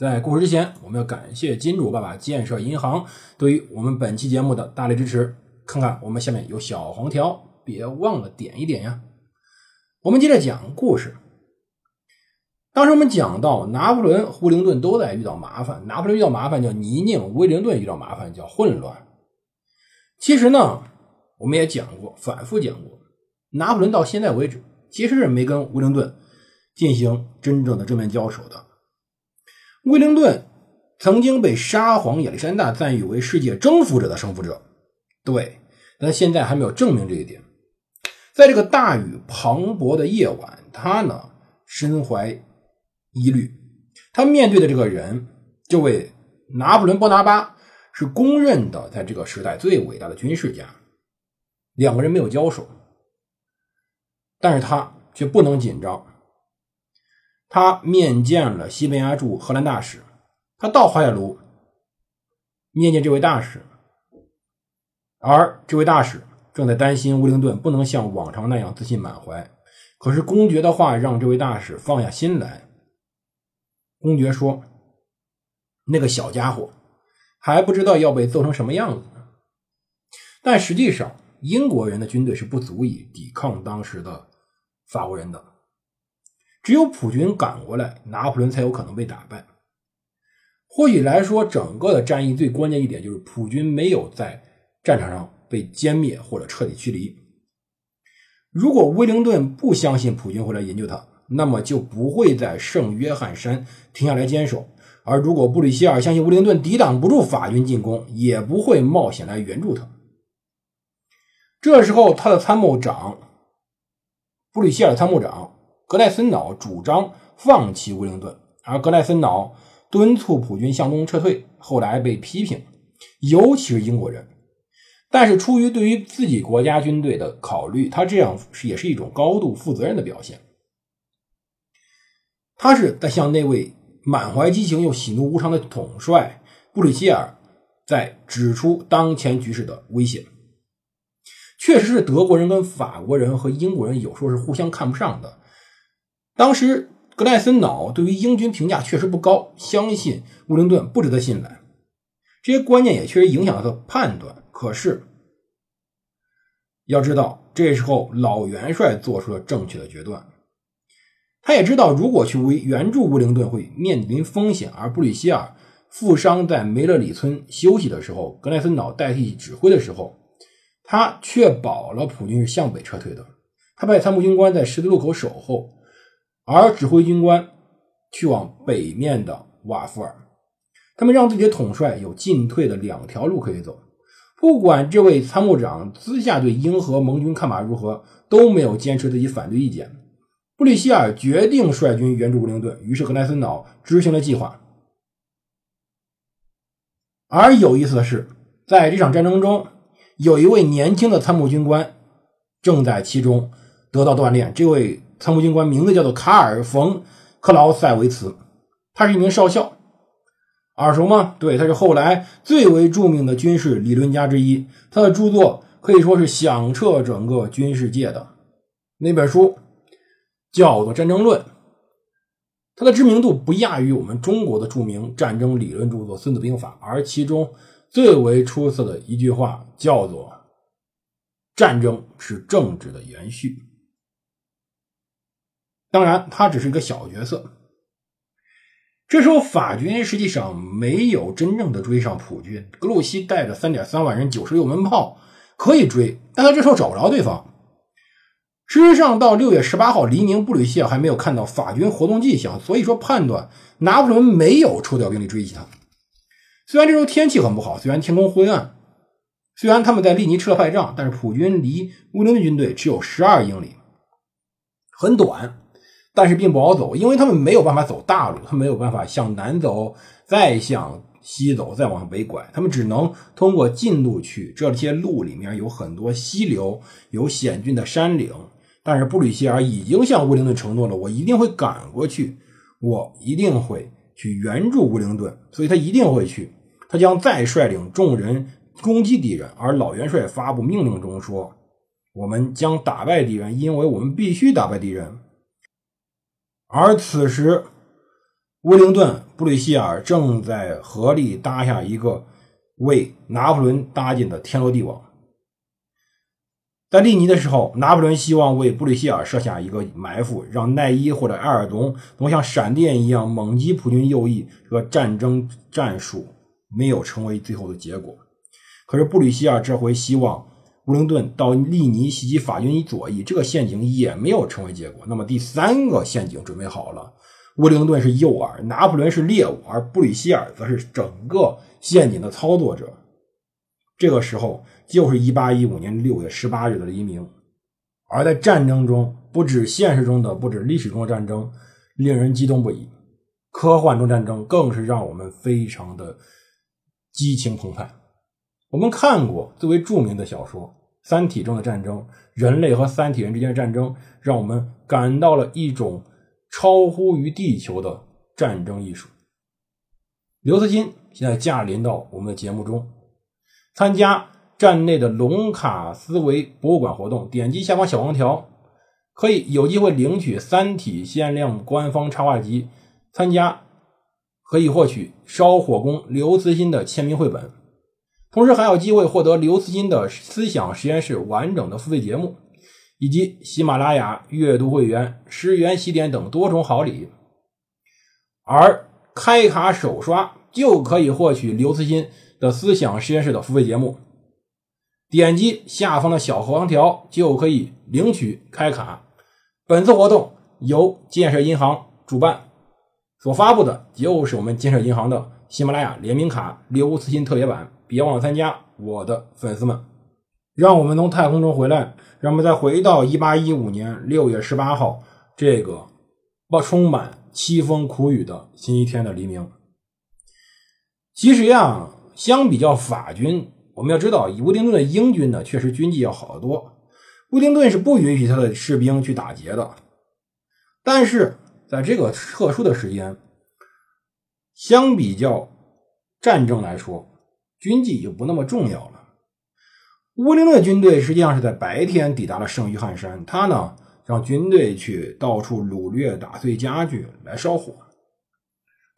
在故事之前，我们要感谢金主爸爸建设银行对于我们本期节目的大力支持。看看我们下面有小黄条，别忘了点一点呀。我们接着讲故事。当时我们讲到，拿破仑、威灵顿都在遇到麻烦。拿破仑遇到麻烦叫泥泞，威灵顿遇到麻烦叫混乱。其实呢，我们也讲过，反复讲过，拿破仑到现在为止其实是没跟威灵顿进行真正的正面交手的。威灵顿曾经被沙皇亚历山大赞誉为世界征服者的征服者，对，但现在还没有证明这一点。在这个大雨磅礴的夜晚，他呢身怀疑虑。他面对的这个人，这位拿破仑·波拿巴，是公认的在这个时代最伟大的军事家。两个人没有交手，但是他却不能紧张。他面见了西班牙驻荷兰大使，他到华海卢面见这位大使，而这位大使。正在担心威灵顿不能像往常那样自信满怀，可是公爵的话让这位大使放下心来。公爵说：“那个小家伙还不知道要被揍成什么样子呢。”但实际上，英国人的军队是不足以抵抗当时的法国人的，只有普军赶过来，拿破仑才有可能被打败。或许来说，整个的战役最关键一点就是普军没有在战场上。被歼灭或者彻底驱离。如果威灵顿不相信普军会来营救他，那么就不会在圣约翰山停下来坚守；而如果布吕歇尔相信威灵顿抵挡不住法军进攻，也不会冒险来援助他。这时候，他的参谋长布吕歇尔参谋长格莱森瑙主张放弃威灵顿，而格莱森瑙敦促普军向东撤退，后来被批评，尤其是英国人。但是出于对于自己国家军队的考虑，他这样也是一种高度负责任的表现。他是在向那位满怀激情又喜怒无常的统帅布里希尔在指出当前局势的危险。确实是德国人跟法国人和英国人有时候是互相看不上的。当时格莱森瑙对于英军评价确实不高，相信乌灵顿不值得信赖。这些观念也确实影响了他的判断。可是，要知道，这时候老元帅做出了正确的决断。他也知道，如果去为援助乌灵顿会面临风险，而布里希尔负伤在梅勒里村休息的时候，格莱森瑙代替指挥的时候，他确保了普军是向北撤退的。他派参谋军官在十字路口守候，而指挥军官去往北面的瓦夫尔。他们让自己的统帅有进退的两条路可以走。不管这位参谋长私下对英和盟军看法如何，都没有坚持自己反对意见。布里希尔决定率军援助布灵顿，于是格莱森瑙执行了计划。而有意思的是，在这场战争中，有一位年轻的参谋军官正在其中得到锻炼。这位参谋军官名字叫做卡尔·冯·克劳塞维茨，他是一名少校。耳熟吗？对，他是后来最为著名的军事理论家之一。他的著作可以说是响彻整个军事界的。那本书叫做《战争论》，它的知名度不亚于我们中国的著名战争理论著作《孙子兵法》。而其中最为出色的一句话叫做：“战争是政治的延续。”当然，他只是一个小角色。这时候，法军实际上没有真正的追上普军。格鲁希带着三点三万人、九十六门炮可以追，但他这时候找不着对方。事实上，到六月十八号黎明，布吕歇还没有看到法军活动迹象，所以说判断拿破仑没有抽调兵力追击他。虽然这时候天气很不好，虽然天空灰暗，虽然他们在利尼吃了败仗，但是普军离乌灵顿军队只有十二英里，很短。但是并不好走，因为他们没有办法走大路，他没有办法向南走，再向西走，再往北拐，他们只能通过近路去。这些路里面有很多溪流，有险峻的山岭。但是布吕歇尔已经向威灵顿承诺了，我一定会赶过去，我一定会去援助威灵顿，所以他一定会去。他将再率领众人攻击敌人，而老元帅发布命令中说：“我们将打败敌人，因为我们必须打败敌人。”而此时，威灵顿、布吕歇尔正在合力搭下一个为拿破仑搭建的天罗地网。在利尼的时候，拿破仑希望为布吕歇尔设下一个埋伏，让奈伊或者埃尔东能像闪电一样猛击普军右翼。这个战争战术没有成为最后的结果。可是布吕歇尔这回希望。布灵顿到利尼袭击法军左翼，这个陷阱也没有成为结果。那么第三个陷阱准备好了，乌灵顿是诱饵，拿破仑是猎物，而布里希尔则是整个陷阱的操作者。这个时候就是1815年6月18日的黎明。而在战争中，不止现实中的，不止历史中的战争，令人激动不已。科幻中战争更是让我们非常的激情澎湃。我们看过最为著名的小说。三体中的战争，人类和三体人之间的战争，让我们感到了一种超乎于地球的战争艺术。刘慈欣现在驾临到我们的节目中，参加站内的龙卡思维博物馆活动，点击下方小黄条，可以有机会领取《三体》限量官方插画集，参加可以获取烧火工刘慈欣的签名绘本。同时还有机会获得刘慈欣的思想实验室完整的付费节目，以及喜马拉雅阅读会员、十元起点等多重好礼。而开卡首刷就可以获取刘慈欣的思想实验室的付费节目，点击下方的小黄条就可以领取开卡。本次活动由建设银行主办，所发布的就是我们建设银行的喜马拉雅联名卡刘慈欣特别版。别忘了参加，我的粉丝们，让我们从太空中回来，让我们再回到一八一五年六月十八号这个不充满凄风苦雨的星期天的黎明。其实呀，相比较法军，我们要知道，以威灵顿的英军呢，确实军纪要好得多。布丁顿是不允许他的士兵去打劫的，但是在这个特殊的时间，相比较战争来说。军纪就不那么重要了。乌灵的军队实际上是在白天抵达了圣约翰山，他呢让军队去到处掳掠、打碎家具来烧火，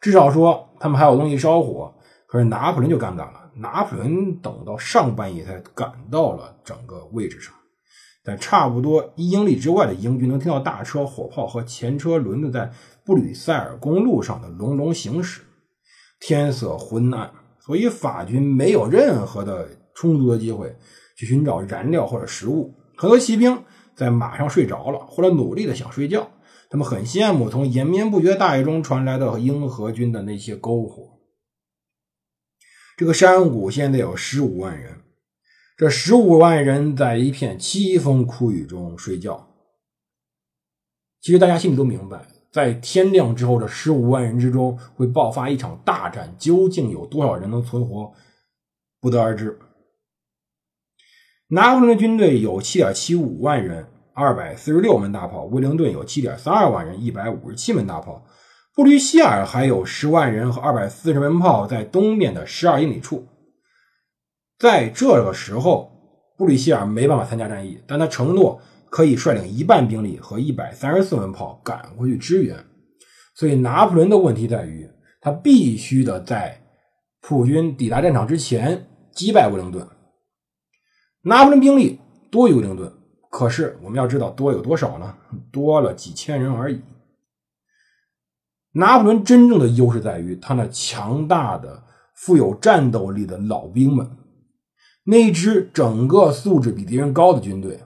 至少说他们还有东西烧火。可是拿破仑就尴尬了，拿破仑等到上半夜才赶到了整个位置上，在差不多一英里之外的英军能听到大车、火炮和前车轮子在布吕塞尔公路上的隆隆行驶，天色昏暗。所以法军没有任何的充足的机会去寻找燃料或者食物。很多骑兵在马上睡着了，或者努力的想睡觉。他们很羡慕从延绵不绝大雨中传来的英和军的那些篝火。这个山谷现在有十五万人，这十五万人在一片凄风苦雨中睡觉。其实大家心里都明白。在天亮之后的十五万人之中会爆发一场大战，究竟有多少人能存活，不得而知。拿破仑的军队有七点七五万人，二百四十六门大炮；威灵顿有七点三二万人，一百五十七门大炮；布吕希尔还有十万人和二百四十门炮在东面的十二英里处。在这个时候，布吕希尔没办法参加战役，但他承诺。可以率领一半兵力和一百三十四门炮赶过去支援，所以拿破仑的问题在于，他必须的在普军抵达战场之前击败威灵顿。拿破仑兵力多于威灵顿，可是我们要知道多有多少呢？多了几千人而已。拿破仑真正的优势在于他那强大的、富有战斗力的老兵们，那支整个素质比敌人高的军队。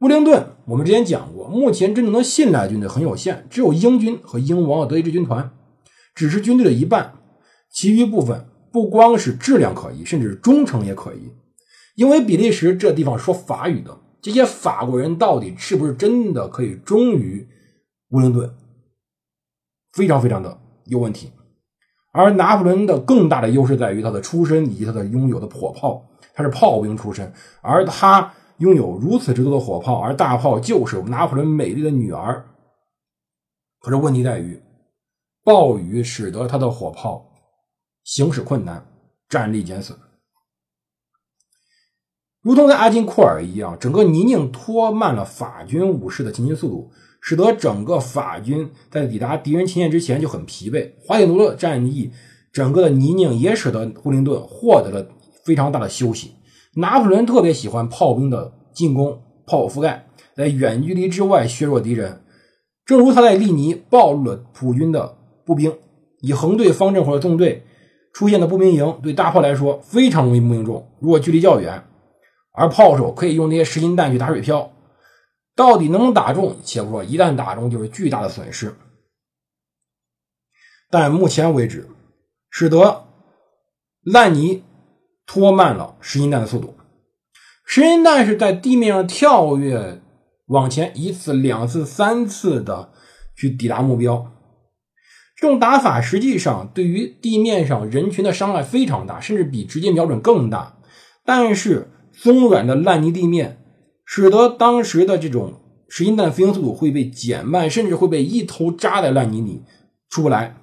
布灵顿，我们之前讲过，目前真正能信赖军队很有限，只有英军和英王的德意志军团，只是军队的一半，其余部分不光是质量可疑，甚至忠诚也可疑。因为比利时这地方说法语的，这些法国人到底是不是真的可以忠于乌灵顿，非常非常的有问题。而拿破仑的更大的优势在于他的出身以及他的拥有的火炮，他是炮兵出身，而他拥有如此之多的火炮，而大炮就是拿破仑美丽的女儿。可是问题在于，暴雨使得他的火炮行驶困难，战力减损。如同在阿金库尔一样，整个泥泞拖慢了法军武士的前进速度，使得整个法军在抵达敌人前线之前就很疲惫。华铁卢的战役，整个的泥泞也使得布林顿获得了非常大的休息。拿破仑特别喜欢炮兵的进攻，炮火覆盖，在远距离之外削弱敌人。正如他在利尼暴露了普军的步兵，以横队方阵或者纵队出现的步兵营，对大炮来说非常容易命中。如果距离较远。而炮手可以用那些实心弹去打水漂，到底能不能打中，且不说，一旦打中就是巨大的损失。但目前为止，使得烂泥拖慢了实心弹的速度。实心弹是在地面上跳跃往前一次、两次、三次的去抵达目标。这种打法实际上对于地面上人群的伤害非常大，甚至比直接瞄准更大。但是。松软的烂泥地面，使得当时的这种实心弹飞行速度会被减慢，甚至会被一头扎在烂泥里出不来。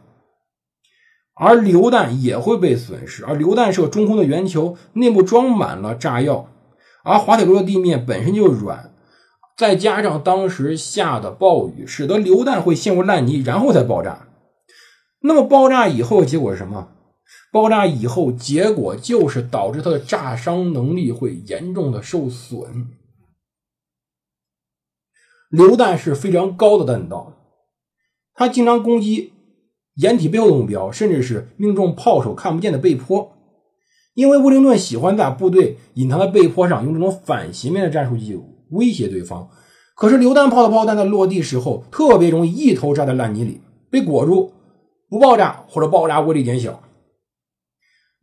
而榴弹也会被损失，而榴弹是个中空的圆球，内部装满了炸药。而滑铁卢的地面本身就软，再加上当时下的暴雨，使得榴弹会陷入烂泥，然后再爆炸。那么爆炸以后结果是什么？爆炸以后，结果就是导致它的炸伤能力会严重的受损。榴弹是非常高的弹道，它经常攻击掩体背后的目标，甚至是命中炮手看不见的背坡。因为乌灵顿喜欢在部队隐藏的背坡上用这种反斜面的战术技威胁对方。可是榴弹炮的炮弹在落地时候特别容易一头扎在烂泥里，被裹住，不爆炸或者爆炸威力减小。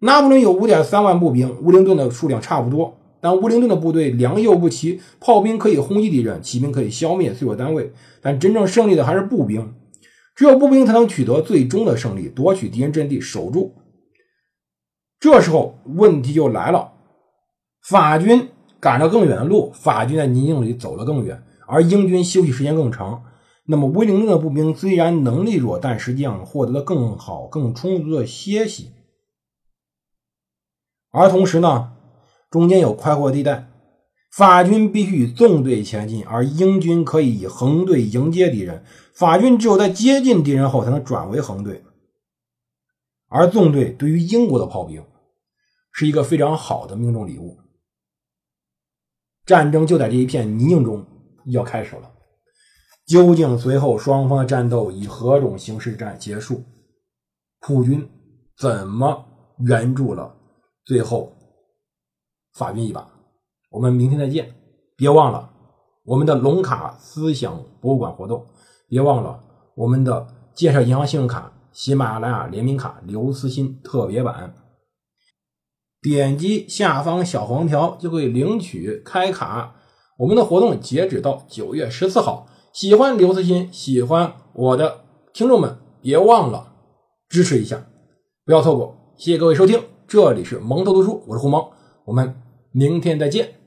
拿破仑有五点三万步兵，乌灵顿的数量差不多，但乌灵顿的部队良莠不齐，炮兵可以轰击敌人，骑兵可以消灭碎破单位，但真正胜利的还是步兵，只有步兵才能取得最终的胜利，夺取敌人阵地，守住。这时候问题就来了，法军赶了更远的路，法军在泥泞里走了更远，而英军休息时间更长。那么威灵顿的步兵虽然能力弱，但实际上获得了更好、更充足的歇息。而同时呢，中间有开阔地带，法军必须以纵队前进，而英军可以以横队迎接敌人。法军只有在接近敌人后，才能转为横队。而纵队对于英国的炮兵是一个非常好的命中礼物。战争就在这一片泥泞中要开始了。究竟随后双方的战斗以何种形式战结束？普军怎么援助了？最后，法军一把，我们明天再见。别忘了我们的龙卡思想博物馆活动，别忘了我们的建设银行信用卡喜马拉雅联名卡刘慈欣特别版。点击下方小黄条就可以领取开卡。我们的活动截止到九月十四号。喜欢刘慈欣，喜欢我的听众们，别忘了支持一下，不要错过。谢谢各位收听。这里是蒙头读书，我是胡蒙，我们明天再见。